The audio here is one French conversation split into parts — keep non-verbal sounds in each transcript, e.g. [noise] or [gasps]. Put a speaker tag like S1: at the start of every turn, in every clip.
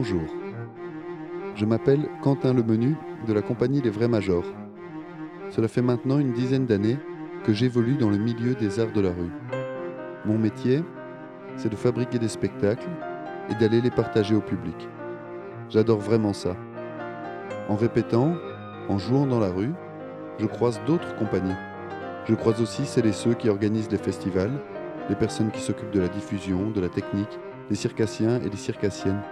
S1: Bonjour. Je m'appelle Quentin Lemenu de la compagnie Les Vrais Majors. Cela fait maintenant une dizaine d'années que j'évolue dans le milieu des arts de la rue. Mon métier, c'est de fabriquer des spectacles et d'aller les partager au public. J'adore vraiment ça. En répétant, en jouant dans la rue, je croise d'autres compagnies. Je croise aussi celles et ceux qui organisent les festivals, les personnes qui s'occupent de la diffusion, de la technique, les circassiens et les circassiennes.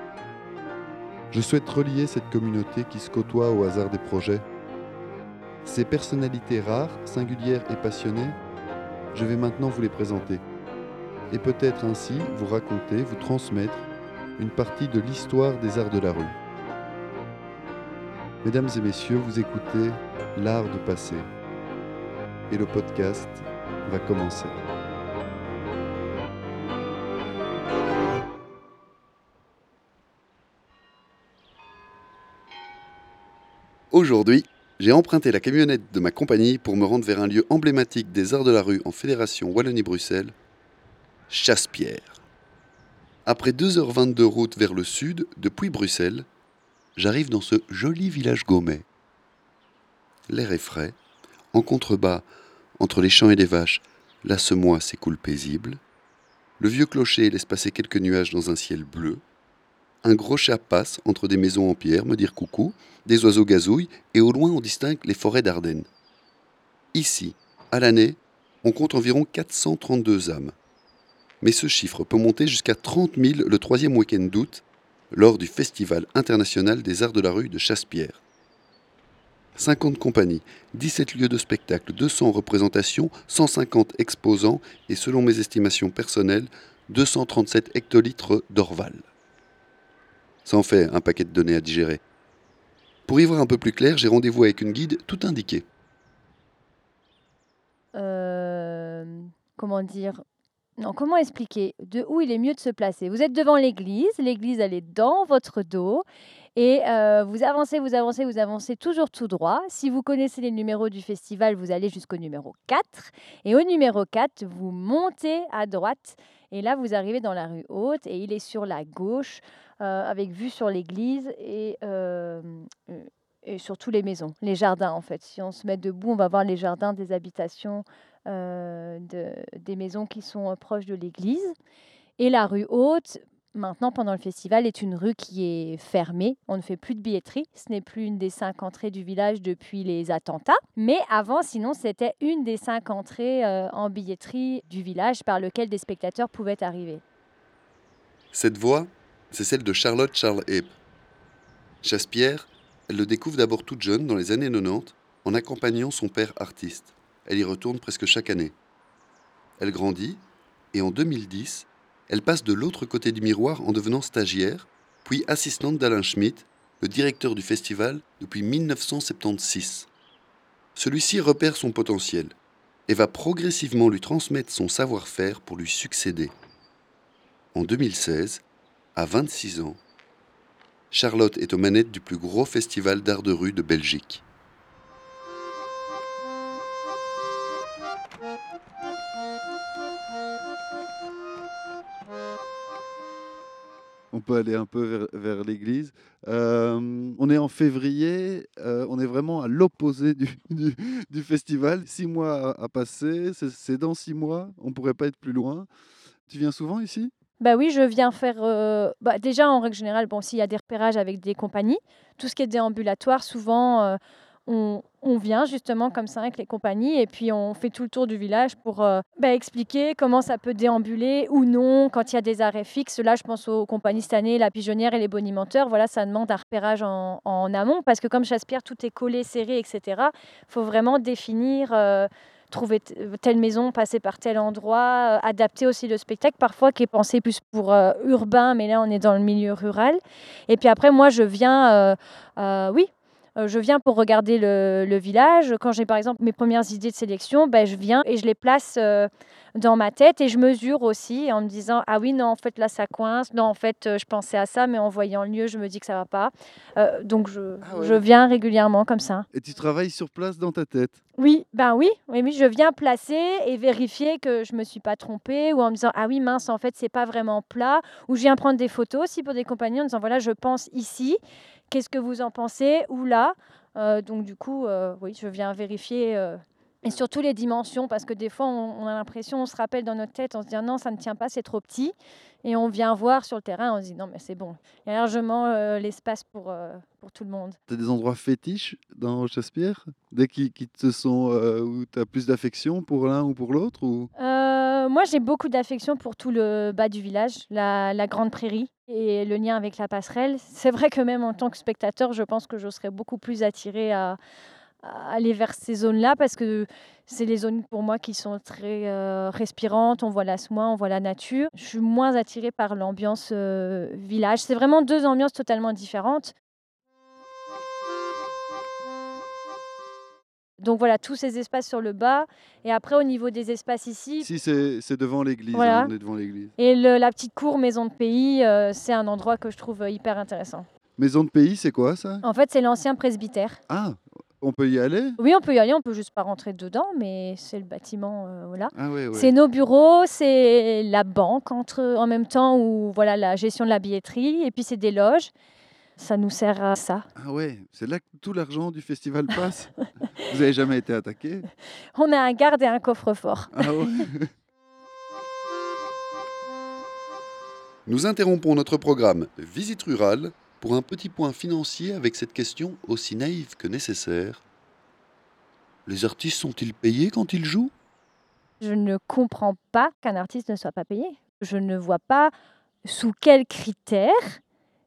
S1: Je souhaite relier cette communauté qui se côtoie au hasard des projets. Ces personnalités rares, singulières et passionnées, je vais maintenant vous les présenter. Et peut-être ainsi vous raconter, vous transmettre une partie de l'histoire des arts de la rue. Mesdames et messieurs, vous écoutez L'art de passer. Et le podcast va commencer. Aujourd'hui, j'ai emprunté la camionnette de ma compagnie pour me rendre vers un lieu emblématique des arts de la rue en Fédération Wallonie-Bruxelles, Chasse-Pierre. Après 2h22 de route vers le sud, depuis Bruxelles, j'arrive dans ce joli village gaumet. L'air est frais, en contrebas, entre les champs et les vaches, la semois s'écoule paisible. Le vieux clocher laisse passer quelques nuages dans un ciel bleu. Un gros chat passe entre des maisons en pierre me dire coucou, des oiseaux gazouillent et au loin on distingue les forêts d'Ardennes. Ici, à l'année, on compte environ 432 âmes. Mais ce chiffre peut monter jusqu'à 30 000 le troisième week-end d'août, lors du Festival international des arts de la rue de Chasse-Pierre. 50 compagnies, 17 lieux de spectacle, 200 représentations, 150 exposants et selon mes estimations personnelles, 237 hectolitres d'Orval. Ça en fait un paquet de données à digérer. Pour y voir un peu plus clair, j'ai rendez-vous avec une guide tout indiquée.
S2: Euh, comment dire? Non, comment expliquer? De où il est mieux de se placer? Vous êtes devant l'église, l'église elle est dans votre dos et euh, vous avancez, vous avancez, vous avancez toujours tout droit. Si vous connaissez les numéros du festival, vous allez jusqu'au numéro 4. Et au numéro 4, vous montez à droite. Et là, vous arrivez dans la rue haute et il est sur la gauche, euh, avec vue sur l'église et, euh, et sur toutes les maisons, les jardins en fait. Si on se met debout, on va voir les jardins des habitations, de, des maisons qui sont proches de l'église. Et la rue haute, maintenant, pendant le festival, est une rue qui est fermée. On ne fait plus de billetterie. Ce n'est plus une des cinq entrées du village depuis les attentats. Mais avant, sinon, c'était une des cinq entrées euh, en billetterie du village par lequel des spectateurs pouvaient arriver.
S1: Cette voix, c'est celle de Charlotte Charles Epp. Chasse-Pierre, elle le découvre d'abord toute jeune, dans les années 90, en accompagnant son père artiste. Elle y retourne presque chaque année. Elle grandit, et en 2010, elle passe de l'autre côté du miroir en devenant stagiaire, puis assistante d'Alain Schmitt, le directeur du festival depuis 1976. Celui-ci repère son potentiel et va progressivement lui transmettre son savoir-faire pour lui succéder. En 2016, à 26 ans, Charlotte est aux manettes du plus gros festival d'art de rue de Belgique. On peut aller un peu vers, l'église. Euh, on est en février, euh, on est vraiment à l'opposé du, [laughs] festival. Six mois à, passer, c'est dans six mois, on pourrait pas être plus loin. Tu viens souvent ici?
S2: Bah oui, je viens faire. Euh, bah déjà, en règle générale, bon, s'il y a des repérages avec des compagnies, tout ce qui est déambulatoire, souvent, on, vient justement comme ça avec les compagnies et puis on fait tout le tour du village pour euh, bah, expliquer comment ça peut déambuler ou non quand il y a des arrêts fixes. Là, je pense aux compagnies cette année, la pigeonnière et les bonimenteurs. Voilà, ça demande un repérage en, amont parce que comme Chasse-Pierre, tout est collé, serré, etc. Il faut vraiment définir. Euh, trouver telle maison, passer par tel endroit, euh, adapter aussi le spectacle, parfois qui est pensé plus pour urbain, mais là on est dans le milieu rural. Et puis après, moi je viens, oui, Euh, je viens pour regarder le, le village. Quand j'ai par exemple mes premières idées de sélection, ben, je viens et je les place euh, dans ma tête et je mesure aussi en me disant ah oui non en fait là ça coince, non en fait euh, je pensais à ça mais en voyant le lieu je me dis que ça va pas. Euh, donc je,
S1: Ah ouais.
S2: je viens régulièrement comme ça.
S3: Et tu travailles sur place dans ta tête?
S2: Oui, ben oui, oui, oui, je viens placer et vérifier que je me suis pas trompée ou en me disant ah oui mince en fait c'est pas vraiment plat ou je viens prendre des photos aussi pour des compagnies en disant voilà je pense ici, qu'est-ce que vous en pensez ou là. Euh, donc du coup euh, oui je viens vérifier euh, et surtout les dimensions parce que des fois on, on a l'impression on se rappelle dans notre tête on se dit non ça ne tient pas c'est trop petit et on vient voir sur le terrain on se dit non mais c'est bon il y a largement euh, l'espace pour pour tout le monde.
S3: Tu as des endroits fétiches dans Chaspierre Dès qui, qui te sont. où tu as plus d'affection pour l'un ou pour l'autre ou...
S2: Euh, moi, j'ai beaucoup d'affection pour tout le bas du village, la, grande prairie et le lien avec la passerelle. C'est vrai que même en tant que spectateur, je pense que je serais beaucoup plus attirée à, aller vers ces zones-là parce que c'est les zones pour moi qui sont très euh, respirantes. On voit la soie, on voit la nature. Je suis moins attirée par l'ambiance euh, village. C'est vraiment deux ambiances totalement différentes. Donc voilà, tous ces espaces sur le bas. Et après, au niveau des espaces ici,
S3: Si, c'est devant l'église.
S2: Voilà.
S3: hein, on est devant l'église.
S2: Et le- la petite cour maison de pays, euh, c'est un endroit que je trouve euh, hyper intéressant.
S3: Maison de pays, c'est quoi ça?
S2: En fait, c'est l'ancien presbytère.
S3: Ah, on peut y aller?
S2: Oui, on peut y aller, on peut juste pas rentrer dedans, mais c'est le bâtiment, euh, voilà.
S3: Ah.
S2: C'est nos bureaux, c'est la banque entre, en même temps où voilà la gestion de la billetterie, et puis c'est des loges. Ça nous sert à ça.
S3: Ah ouais, c'est là que tout l'argent du festival passe. [laughs] Vous avez jamais été attaqué?
S2: On a un garde et un coffre-fort.
S3: Ah ouais
S1: Nous interrompons notre programme Visite rurale pour un petit point financier avec cette question aussi naïve que nécessaire. Les artistes sont-ils payés quand ils jouent?
S2: Je ne comprends pas qu'un artiste ne soit pas payé. Je ne vois pas sous quels critères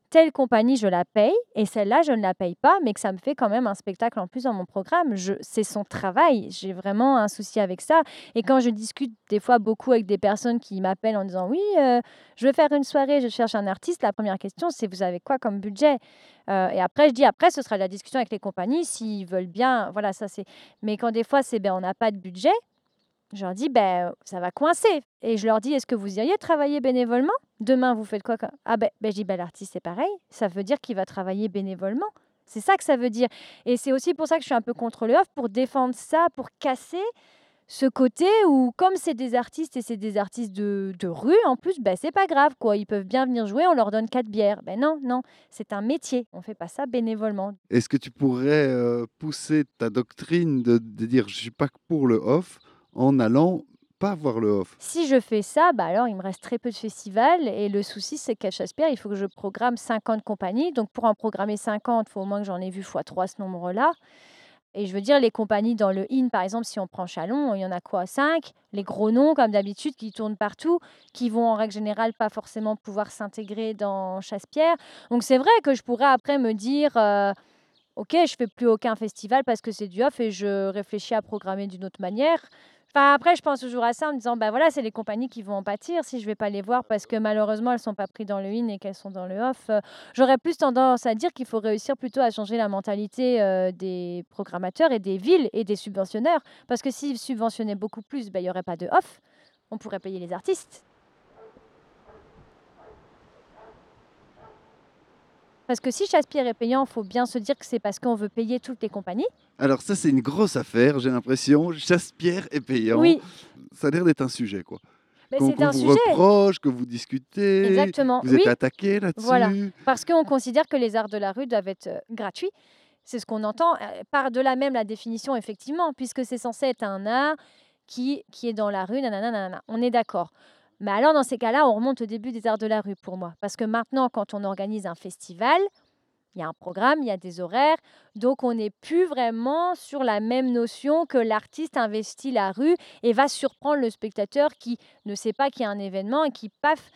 S2: telle compagnie je la paye et celle-là je ne la paye pas, mais que ça me fait quand même un spectacle en plus dans mon programme. C'est son travail. J'ai vraiment un souci avec ça. Et quand je discute des fois beaucoup avec des personnes qui m'appellent en disant oui, euh, je veux faire une soirée, je cherche un artiste, la première question c'est vous avez quoi comme budget? Euh, Et après je dis après ce sera la discussion avec les compagnies s'ils veulent bien. Voilà ça c'est. Mais quand des fois c'est ben on n'a pas de budget. Je leur dis, ben, ça va coincer. Et je leur dis, est-ce que vous iriez travailler bénévolement? Demain, vous faites quoi Ah ben, ben, je dis, ben, l'artiste, c'est pareil. Ça veut dire qu'il va travailler bénévolement. C'est ça que ça veut dire. Et c'est aussi pour ça que je suis un peu contre le off, pour défendre ça, pour casser ce côté où, comme c'est des artistes et c'est des artistes de, de rue, en plus, ben, c'est pas grave, quoi. Ils peuvent bien venir jouer, on leur donne quatre bières. Ben non, non, c'est un métier. On fait pas ça bénévolement.
S3: Est-ce que tu pourrais euh, pousser ta doctrine de, dire je suis pas pour le off en allant pas voir le off
S2: Si je fais ça, bah alors il me reste très peu de festivals. Et le souci, c'est qu'à Chaspierre, il faut que je programme 50 compagnies. Donc pour en programmer 50, il faut au moins que j'en ai vu x 3 ce nombre-là. Et je veux dire, les compagnies dans le IN, par exemple, si on prend Chalon, il y en a quoi 5 Les gros noms, comme d'habitude, qui tournent partout, qui vont en règle générale pas forcément pouvoir s'intégrer dans Chaspierre. Donc c'est vrai que je pourrais après me dire, euh, ok, je fais plus aucun festival parce que c'est du off et je réfléchis à programmer d'une autre manière. Enfin, après, je pense toujours à ça en me disant, bah voilà, c'est les compagnies qui vont en pâtir si je vais pas les voir parce que malheureusement, elles sont pas prises dans le in et qu'elles sont dans le off. Euh, J'aurais plus tendance à dire qu'il faut réussir plutôt à changer la mentalité euh, des programmateurs et des villes et des subventionneurs. Parce que s'ils subventionnaient beaucoup plus, bah, il y aurait pas de off. On pourrait payer les artistes. Parce que si Chaspierre est payant, il faut bien se dire que c'est parce qu'on veut payer toutes les compagnies.
S3: Alors ça c'est une grosse affaire, j'ai l'impression. Chasse-pierre est payant.
S2: Oui,
S3: Ça a l'air d'être un sujet quoi.
S2: mais c'est
S3: qu'on
S2: un
S3: vous
S2: sujet.
S3: reproche, que vous discutez.
S2: Exactement.
S3: Vous
S2: oui.
S3: êtes attaqué là-dessus.
S2: Voilà. Parce qu'on considère que les arts de la rue doivent être euh, gratuits. C'est ce qu'on entend. euh, Par de là même la définition, effectivement, puisque c'est censé être un art qui, qui est dans la rue, nanana, nanana. On est d'accord. Mais alors, dans ces cas-là, on remonte au début des arts de la rue pour moi. Parce que maintenant, quand on organise un festival, il y a un programme, il y a des horaires. Donc, on n'est plus vraiment sur la même notion que l'artiste investit la rue et va surprendre le spectateur qui ne sait pas qu'il y a un événement et qui, paf,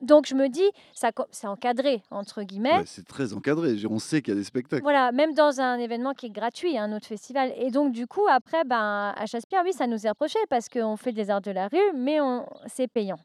S2: Donc, je me dis, ça c'est encadré, entre guillemets.
S3: Ouais, c'est très encadré. On sait qu'il y a des spectacles.
S2: Voilà, même dans un événement qui est gratuit, un autre festival. Et donc, du coup, après, ben, à Chaspierre, oui, ça nous est reproché parce qu'on fait des arts de la rue, mais on, c'est payant.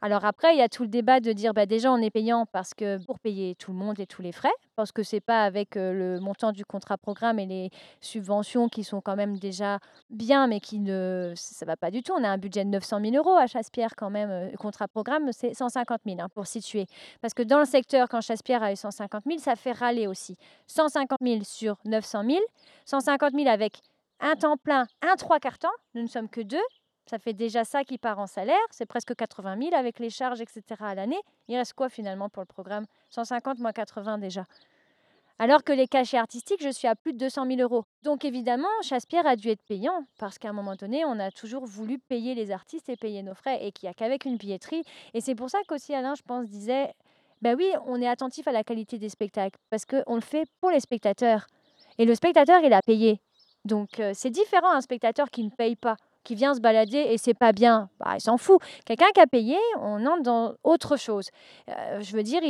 S2: Alors après, il y a tout le débat de dire bah, déjà on est payant parce que pour payer tout le monde et tous les frais, parce que c'est pas avec le montant du contrat programme et les subventions qui sont quand même déjà bien, mais qui ne ça va pas du tout. On a un budget de 900 000 euros à Chasse-Pierre quand même. Le contrat programme c'est 150 000 hein, pour situer, parce que dans le secteur quand Chasse-Pierre a eu 150 000, ça fait râler aussi. 150 000 sur 900 000, 150 000 avec un temps plein, un trois quarts temps. Nous ne sommes que deux. Ça fait déjà ça qui part en salaire. C'est presque 80 000 avec les charges, etc. à l'année. Il reste quoi finalement pour le programme? 150 moins 80 déjà. Alors que les cachets artistiques, je suis à plus de 200 000 euros. Donc évidemment, Chasse-Pierre a dû être payant parce qu'à un moment donné, on a toujours voulu payer les artistes et payer nos frais et qu'il n'y a qu'avec une billetterie. Et c'est pour ça qu'aussi Alain, je pense, disait, ben oui, on est attentif à la qualité des spectacles parce qu'on le fait pour les spectateurs. Et le spectateur, il a payé. Donc euh, c'est différent un spectateur qui ne paye pas, qui vient se balader et c'est pas bien, bah, il s'en fout. Quelqu'un qui a payé, on entre dans autre chose. Euh, je veux dire,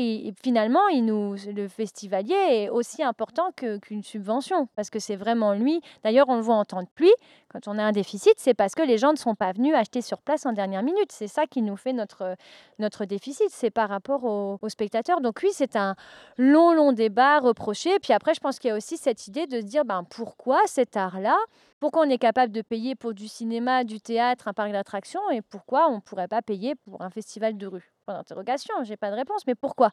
S2: finalement, il nous, le festivalier est aussi important qu'une subvention parce que c'est vraiment lui. D'ailleurs, on le voit en temps de pluie. Quand on a un déficit, c'est parce que les gens ne sont pas venus acheter sur place en dernière minute. C'est ça qui nous fait notre, déficit. C'est par rapport aux, aux spectateurs. Donc oui, c'est un long, long débat reproché. Puis après, je pense qu'il y a aussi cette idée de se dire ben, pourquoi cet art-là? Pourquoi on est capable de payer pour du cinéma, du théâtre, un parc d'attractions? Et pourquoi on ne pourrait pas payer pour un festival de rue? Point d'interrogation, j'ai pas de réponse, mais pourquoi?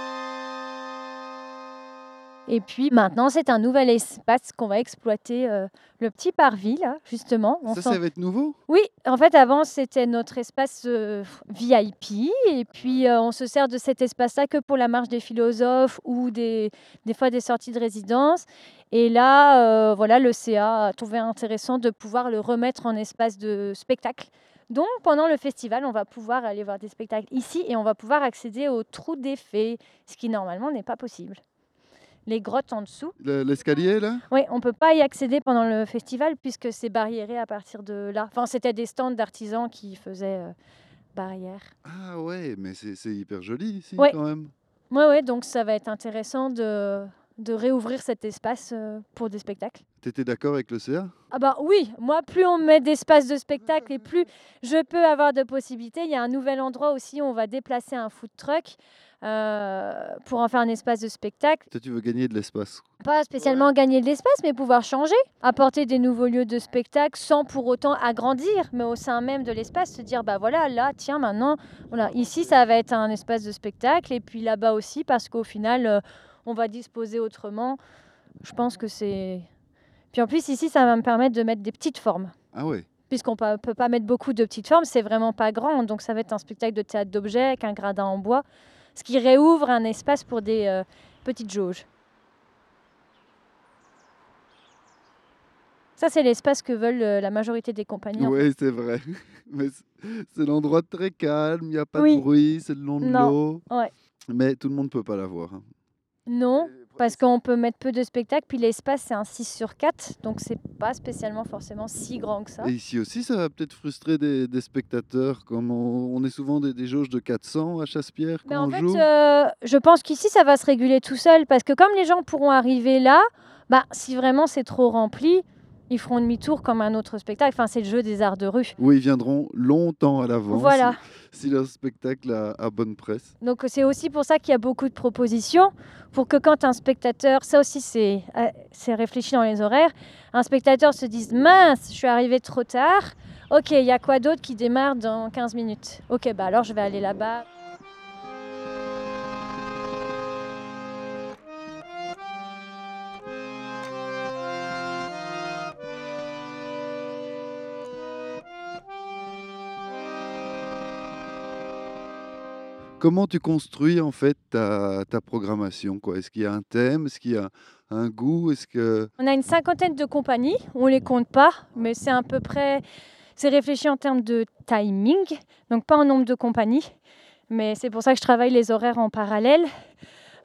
S2: Et puis maintenant, c'est un nouvel espace qu'on va exploiter, euh, le petit parvis, là, justement. On
S3: Ça, ça va être nouveau?
S2: Oui, en fait, avant, c'était notre espace euh, VIP. Et puis, euh, on se sert de cet espace-là que pour la marche des philosophes ou des, des fois des sorties de résidence. Et là, euh, voilà, le CA a trouvé intéressant de pouvoir le remettre en espace de spectacle. Donc, pendant le festival, on va pouvoir aller voir des spectacles ici et on va pouvoir accéder au trou des fées, ce qui normalement n'est pas possible. Les grottes en dessous.
S3: Le- L'escalier, là?
S2: Oui, on ne peut pas y accéder pendant le festival puisque c'est barriéré à partir de là. Enfin, c'était des stands d'artisans qui faisaient euh, barrière.
S3: Ah ouais, mais c'est hyper joli ici,
S2: Ouais.
S3: quand même.
S2: Oui, ouais, donc ça va être intéressant de, de réouvrir cet espace euh, pour des spectacles.
S3: T'étais d'accord avec le CA
S2: Ah bah oui, moi plus on met d'espace de spectacle et plus je peux avoir de possibilités. Il y a un nouvel endroit aussi où on va déplacer un food truck pour en faire un espace de spectacle.
S3: Toi, tu veux gagner de l'espace.
S2: Pas spécialement gagner de l'espace, mais pouvoir changer, apporter des nouveaux lieux de spectacle sans pour autant agrandir, mais au sein même de l'espace, se dire bah voilà, là, tiens, maintenant, voilà, ici, ça va être un espace de spectacle, et puis là-bas aussi, parce qu'au final, euh, on va disposer autrement. Je pense que c'est. Puis en plus, ici, ça va me permettre de mettre des petites formes.
S3: Ah ouais
S2: Puisqu'on ne peut pas mettre beaucoup de petites formes, c'est vraiment pas grand. Donc ça va être un spectacle de théâtre d'objets avec un gradin en bois, ce qui réouvre un espace pour des euh, petites jauges. Ça, c'est l'espace que veulent euh, la majorité des compagnies. en fait.
S3: Oui, c'est vrai. [laughs] Mais c'est- l'endroit très calme, il n'y a pas
S2: Oui.
S3: de bruit, c'est le long de l'eau.
S2: ouais.
S3: Mais tout le monde ne peut pas l'avoir. hein.
S2: Non, parce qu'on peut mettre peu de spectacles, puis l'espace, c'est un 6 sur 4, donc c'est pas spécialement forcément si grand que ça.
S3: Et ici aussi, ça va peut-être frustrer des, des spectateurs. Comme on, on est souvent des, des jauges de 400 à Chasse-Pierre
S2: Mais en fait,
S3: joue.
S2: euh, je pense qu'ici, ça va se réguler tout seul, parce que comme les gens pourront arriver là, bah, si vraiment c'est trop rempli, ils feront demi-tour comme un autre spectacle. Enfin, c'est le jeu des arts de rue.
S3: Où ils viendront longtemps à l'avance
S2: Voilà.
S3: si, si leur spectacle a, a bonne presse.
S2: Donc c'est aussi pour ça qu'il y a beaucoup de propositions, pour que quand un spectateur, ça aussi c'est euh, c'est réfléchi dans les horaires, un spectateur se dise mince, je suis arrivé trop tard. Ok, il y a quoi d'autre qui démarre dans 15 minutes? Ok, bah alors je vais aller là-bas.
S3: Comment tu construis en fait ta, programmation quoi? Est-ce qu'il y a un thème? Est-ce qu'il y a un goût? Est-ce que
S2: On a une cinquantaine de compagnies, on les compte pas, mais c'est à peu près, c'est réfléchi en termes de timing, donc pas en nombre de compagnies, mais c'est pour ça que je travaille les horaires en parallèle.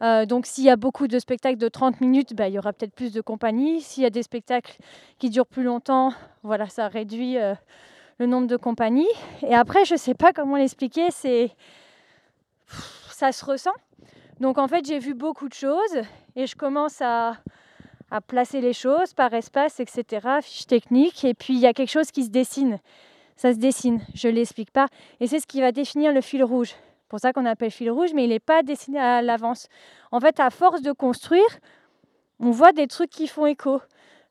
S2: Euh, donc s'il y a beaucoup de spectacles de 30 minutes, bah, il y aura peut-être plus de compagnies. S'il y a des spectacles qui durent plus longtemps, voilà, ça réduit euh, le nombre de compagnies. Et après, je ne sais pas comment l'expliquer, c'est ça se ressent. Donc en fait, j'ai vu beaucoup de choses et je commence à, placer les choses par espace, etc., fiche technique. Et puis il y a quelque chose qui se dessine. Ça se dessine, je ne l'explique pas. Et c'est ce qui va définir le fil rouge. pour ça qu'on appelle fil rouge, mais il n'est pas dessiné à l'avance. En fait, à force de construire, on voit des trucs qui font écho.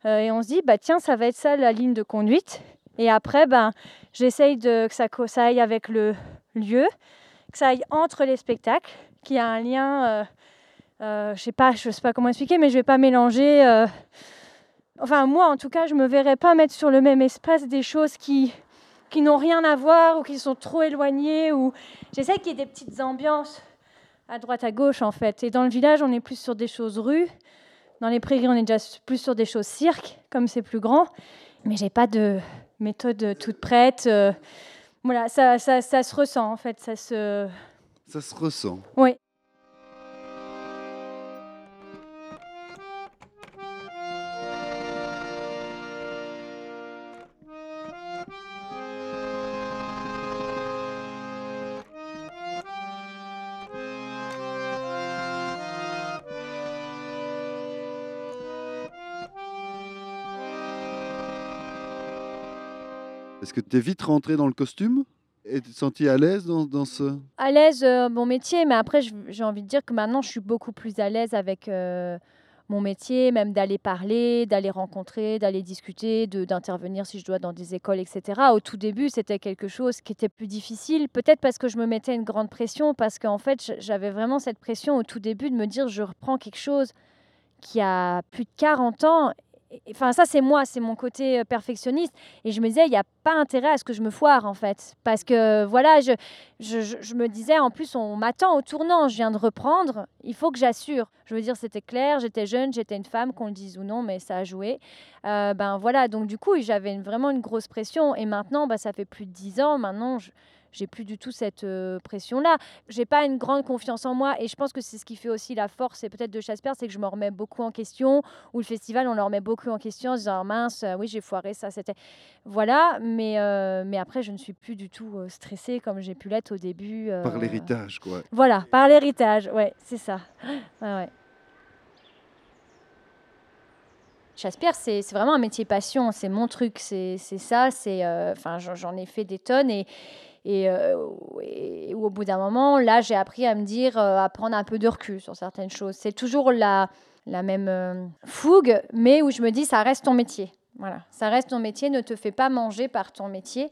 S2: Euh, et on se dit, bah tiens, ça va être ça la ligne de conduite. Et après, ben, j'essaye de, que ça, ça, aille avec le lieu, ça aille entre les spectacles, qu'il y ait un lien, euh, euh, je sais pas, je sais pas comment expliquer, mais je vais pas mélanger. Euh, enfin, moi, en tout cas, je me verrais pas mettre sur le même espace des choses qui qui n'ont rien à voir ou qui sont trop éloignées. Ou j'essaie qu'il y ait des petites ambiances à droite à gauche en fait. Et dans le village, on est plus sur des choses rues. Dans les prairies, on est déjà plus sur des choses cirque, comme c'est plus grand. Mais j'ai pas de méthode toute prête. Voilà, ça, ça, ça, se ressent en fait. Ça se.
S3: Ça se ressent.
S2: Oui.
S3: Est-ce que tu es vite rentré dans le costume et tu te sentis à l'aise dans, ce...
S2: À l'aise, euh, mon métier, mais après, j'ai envie de dire que maintenant, je suis beaucoup plus à l'aise avec euh, mon métier, même d'aller parler, d'aller rencontrer, d'aller discuter, d'intervenir si je dois dans des écoles, etc. Au tout début, c'était quelque chose qui était plus difficile, peut-être parce que je me mettais une grande pression, parce qu'en fait, j'avais vraiment cette pression au tout début de me dire, je reprends quelque chose qui a plus de 40 ans Enfin, ça, c'est moi, c'est mon côté euh, perfectionniste. Et je me disais, il n'y a pas intérêt à ce que je me foire, en fait. Parce que, voilà, je, je, me disais, en plus, on m'attend au tournant, je viens de reprendre, il faut que j'assure. Je veux dire, c'était clair, j'étais jeune, j'étais une femme, qu'on le dise ou non, mais ça a joué. Euh, ben voilà, donc du coup, j'avais vraiment une grosse pression. Et maintenant, ben, ça fait plus de dix ans, maintenant, je, j'ai plus du tout cette euh, pression-là. J'ai pas une grande confiance en moi et je pense que c'est ce qui fait aussi la force et peut-être de Jasper, c'est que je me remets beaucoup en question. Ou le festival, on le remet beaucoup en question en se disant mince, euh, oui j'ai foiré ça, c'était voilà. Mais euh, mais après, je ne suis plus du tout stressée comme j'ai pu l'être au début.
S3: Par l'héritage, quoi.
S2: Voilà, par l'héritage, ouais, c'est ça. [gasps] Ouais, ouais. Jasper, c'est vraiment un métier passion, c'est mon truc, c'est ça, c'est, enfin, j'en ai fait des tonnes et, euh, et, au bout d'un moment, là, j'ai appris à me dire, euh, à prendre un peu de recul sur certaines choses. C'est toujours la, la même euh, fougue, mais où je me dis, ça reste ton métier. Voilà, ça reste ton métier, ne te fais pas manger par ton métier.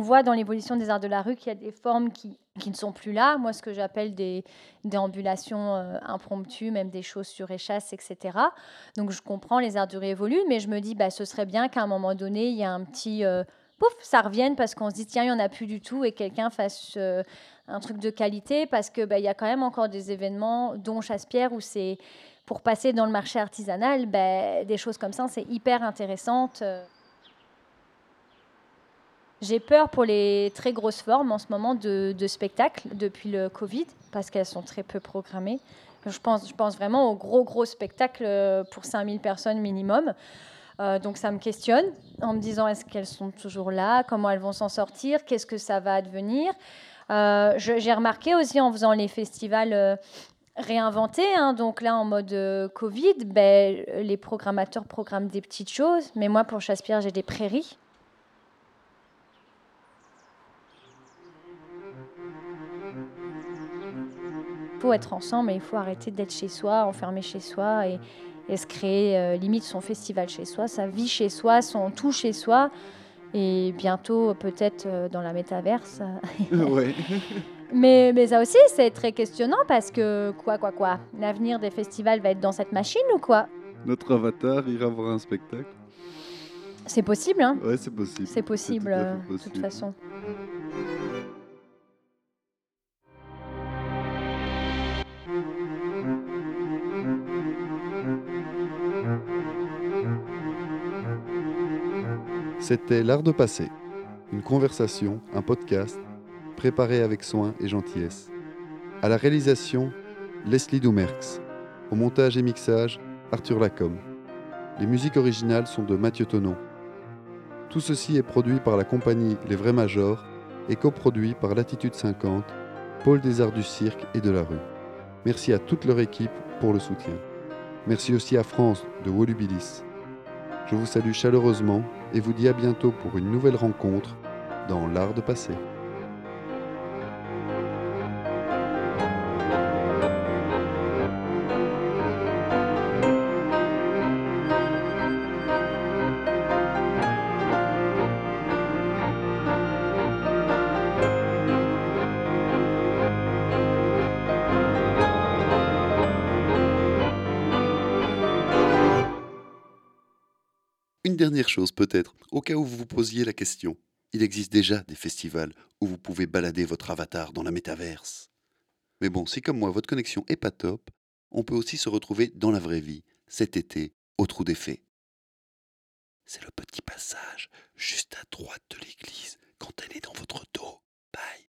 S2: Voit dans l'évolution des arts de la rue qu'il y a des formes qui, qui, ne sont plus là. Moi, ce que j'appelle des déambulations euh, impromptues, même des choses sur échasse, etc. Donc, je comprends, les arts de rue évoluent, mais je me dis, bah, ce serait bien qu'à un moment donné, il y ait un petit... Euh, pouf, ça revienne parce qu'on se dit, tiens, il n'y en a plus du tout et quelqu'un fasse euh, un truc de qualité parce qu'il bah, y a quand même encore des événements, dont Chasse-Pierre, où c'est pour passer dans le marché artisanal, bah, des choses comme ça, c'est hyper intéressante. J'ai peur pour les très grosses formes en ce moment de, spectacles depuis le Covid, parce qu'elles sont très peu programmées. Je pense, vraiment aux gros, gros spectacles euh, pour 5000 personnes minimum. Euh, donc ça me questionne en me disant est-ce qu'elles sont toujours là, comment elles vont s'en sortir, qu'est-ce que ça va advenir. Euh, J'ai remarqué aussi en faisant les festivals réinventés, hein, donc là en mode Covid, ben, les programmateurs programment des petites choses, mais moi pour Chasse-Pierre j'ai des prairies. Faut être ensemble et il faut arrêter d'être chez soi, enfermé chez soi et, se créer euh, limite son festival chez soi, sa vie chez soi, son tout chez soi. Et bientôt, peut-être euh, dans la métaverse. [laughs] [laughs] mais, mais ça aussi, c'est très questionnant parce que, quoi, quoi, quoi? L'avenir des festivals va être dans cette machine ou quoi?
S3: Notre avatar ira voir un spectacle
S2: C'est possible, hein?
S3: Ouais, c'est possible.
S2: C'est possible, euh, de toute façon.
S1: C'était L'Art de passer, une conversation, un podcast, préparé avec soin et gentillesse. À la réalisation, Leslie Doumerx. Au montage et mixage, Arthur Lacombe. Les musiques originales sont de Mathieu Tonon. Tout ceci est produit par la compagnie Les Vrais Majors et coproduit par Latitude 50, Pôle des Arts du Cirque et de la Rue. Merci à toute leur équipe pour le soutien. Merci aussi à France de Wolubilis. Je vous salue chaleureusement et vous dis à bientôt pour une nouvelle rencontre dans l'art de passer.
S4: Dernière chose peut-être, au cas où vous vous posiez la question. Il existe déjà des festivals où vous pouvez balader votre avatar dans la métaverse. Mais bon, si comme moi votre connexion est pas top, on peut aussi se retrouver dans la vraie vie, cet été, au Trou des Fées. C'est le petit passage juste à droite de l'église quand elle est dans votre dos. Bye